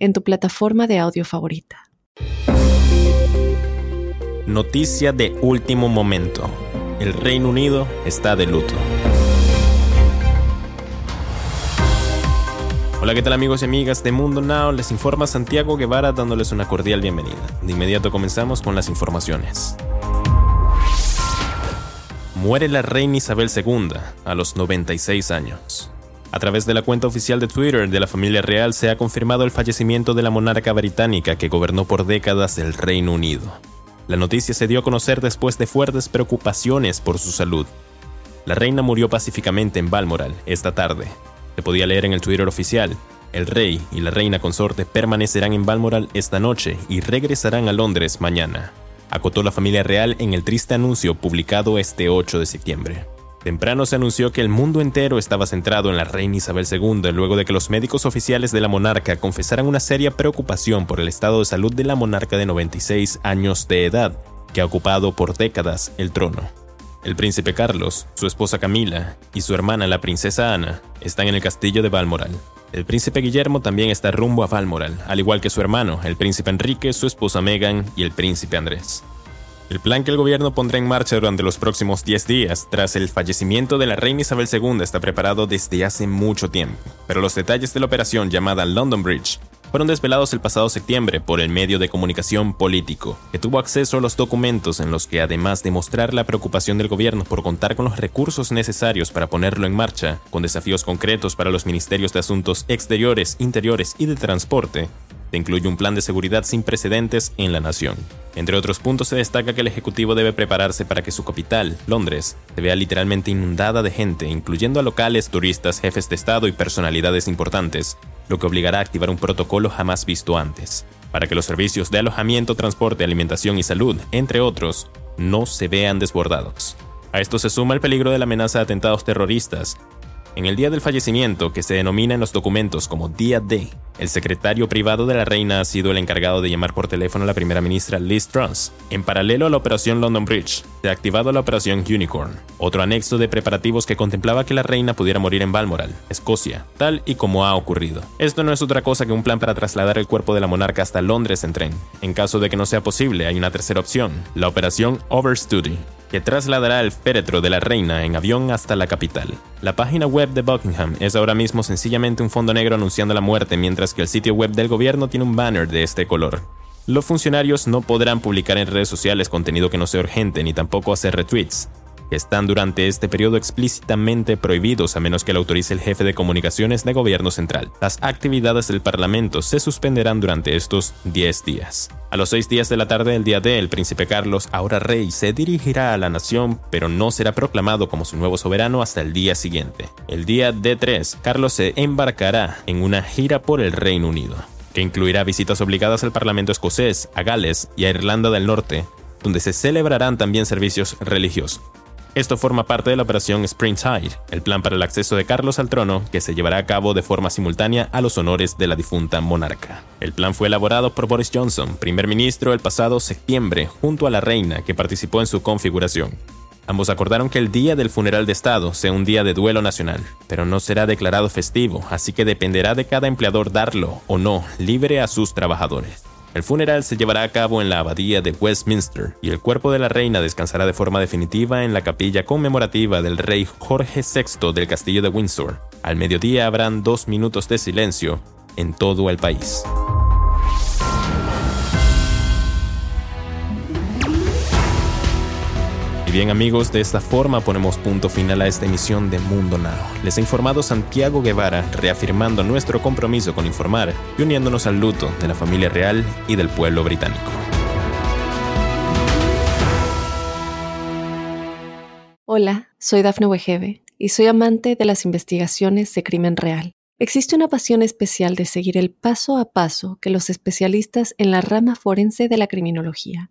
en tu plataforma de audio favorita. Noticia de último momento. El Reino Unido está de luto. Hola, ¿qué tal amigos y amigas de Mundo Now? Les informa Santiago Guevara dándoles una cordial bienvenida. De inmediato comenzamos con las informaciones. Muere la reina Isabel II a los 96 años. A través de la cuenta oficial de Twitter de la familia real se ha confirmado el fallecimiento de la monarca británica que gobernó por décadas el Reino Unido. La noticia se dio a conocer después de fuertes preocupaciones por su salud. La reina murió pacíficamente en Balmoral esta tarde. Se podía leer en el Twitter oficial. El rey y la reina consorte permanecerán en Balmoral esta noche y regresarán a Londres mañana, acotó la familia real en el triste anuncio publicado este 8 de septiembre. Temprano se anunció que el mundo entero estaba centrado en la reina Isabel II luego de que los médicos oficiales de la monarca confesaran una seria preocupación por el estado de salud de la monarca de 96 años de edad, que ha ocupado por décadas el trono. El príncipe Carlos, su esposa Camila y su hermana la princesa Ana están en el castillo de Balmoral. El príncipe Guillermo también está rumbo a Balmoral, al igual que su hermano, el príncipe Enrique, su esposa Meghan y el príncipe Andrés. El plan que el gobierno pondrá en marcha durante los próximos 10 días, tras el fallecimiento de la reina Isabel II, está preparado desde hace mucho tiempo, pero los detalles de la operación llamada London Bridge fueron desvelados el pasado septiembre por el medio de comunicación político, que tuvo acceso a los documentos en los que, además de mostrar la preocupación del gobierno por contar con los recursos necesarios para ponerlo en marcha, con desafíos concretos para los ministerios de Asuntos Exteriores, Interiores y de Transporte, incluye un plan de seguridad sin precedentes en la nación. Entre otros puntos se destaca que el Ejecutivo debe prepararse para que su capital, Londres, se vea literalmente inundada de gente, incluyendo a locales, turistas, jefes de Estado y personalidades importantes, lo que obligará a activar un protocolo jamás visto antes, para que los servicios de alojamiento, transporte, alimentación y salud, entre otros, no se vean desbordados. A esto se suma el peligro de la amenaza de atentados terroristas, en el día del fallecimiento, que se denomina en los documentos como Día D, el secretario privado de la reina ha sido el encargado de llamar por teléfono a la primera ministra Liz Truss. En paralelo a la operación London Bridge, se ha activado la operación Unicorn, otro anexo de preparativos que contemplaba que la reina pudiera morir en Balmoral, Escocia, tal y como ha ocurrido. Esto no es otra cosa que un plan para trasladar el cuerpo de la monarca hasta Londres en tren. En caso de que no sea posible, hay una tercera opción, la operación Overstudy, que trasladará el féretro de la reina en avión hasta la capital. La página web de Buckingham es ahora mismo sencillamente un fondo negro anunciando la muerte, mientras que el sitio web del gobierno tiene un banner de este color. Los funcionarios no podrán publicar en redes sociales contenido que no sea urgente ni tampoco hacer retweets están durante este periodo explícitamente prohibidos a menos que lo autorice el jefe de comunicaciones de gobierno central. Las actividades del Parlamento se suspenderán durante estos 10 días. A los 6 días de la tarde del día D, el príncipe Carlos, ahora rey, se dirigirá a la nación, pero no será proclamado como su nuevo soberano hasta el día siguiente. El día D3, Carlos se embarcará en una gira por el Reino Unido que incluirá visitas obligadas al Parlamento escocés, a Gales y a Irlanda del Norte, donde se celebrarán también servicios religiosos. Esto forma parte de la operación Springtide, el plan para el acceso de Carlos al trono que se llevará a cabo de forma simultánea a los honores de la difunta monarca. El plan fue elaborado por Boris Johnson, primer ministro el pasado septiembre, junto a la reina que participó en su configuración. Ambos acordaron que el día del funeral de Estado sea un día de duelo nacional, pero no será declarado festivo, así que dependerá de cada empleador darlo o no libre a sus trabajadores. El funeral se llevará a cabo en la abadía de Westminster y el cuerpo de la reina descansará de forma definitiva en la capilla conmemorativa del rey Jorge VI del castillo de Windsor. Al mediodía habrán dos minutos de silencio en todo el país. Y bien amigos, de esta forma ponemos punto final a esta emisión de Mundo Now. Les ha informado Santiago Guevara, reafirmando nuestro compromiso con informar y uniéndonos al luto de la familia real y del pueblo británico. Hola, soy Dafne Wegebe y soy amante de las investigaciones de crimen real. Existe una pasión especial de seguir el paso a paso que los especialistas en la rama forense de la criminología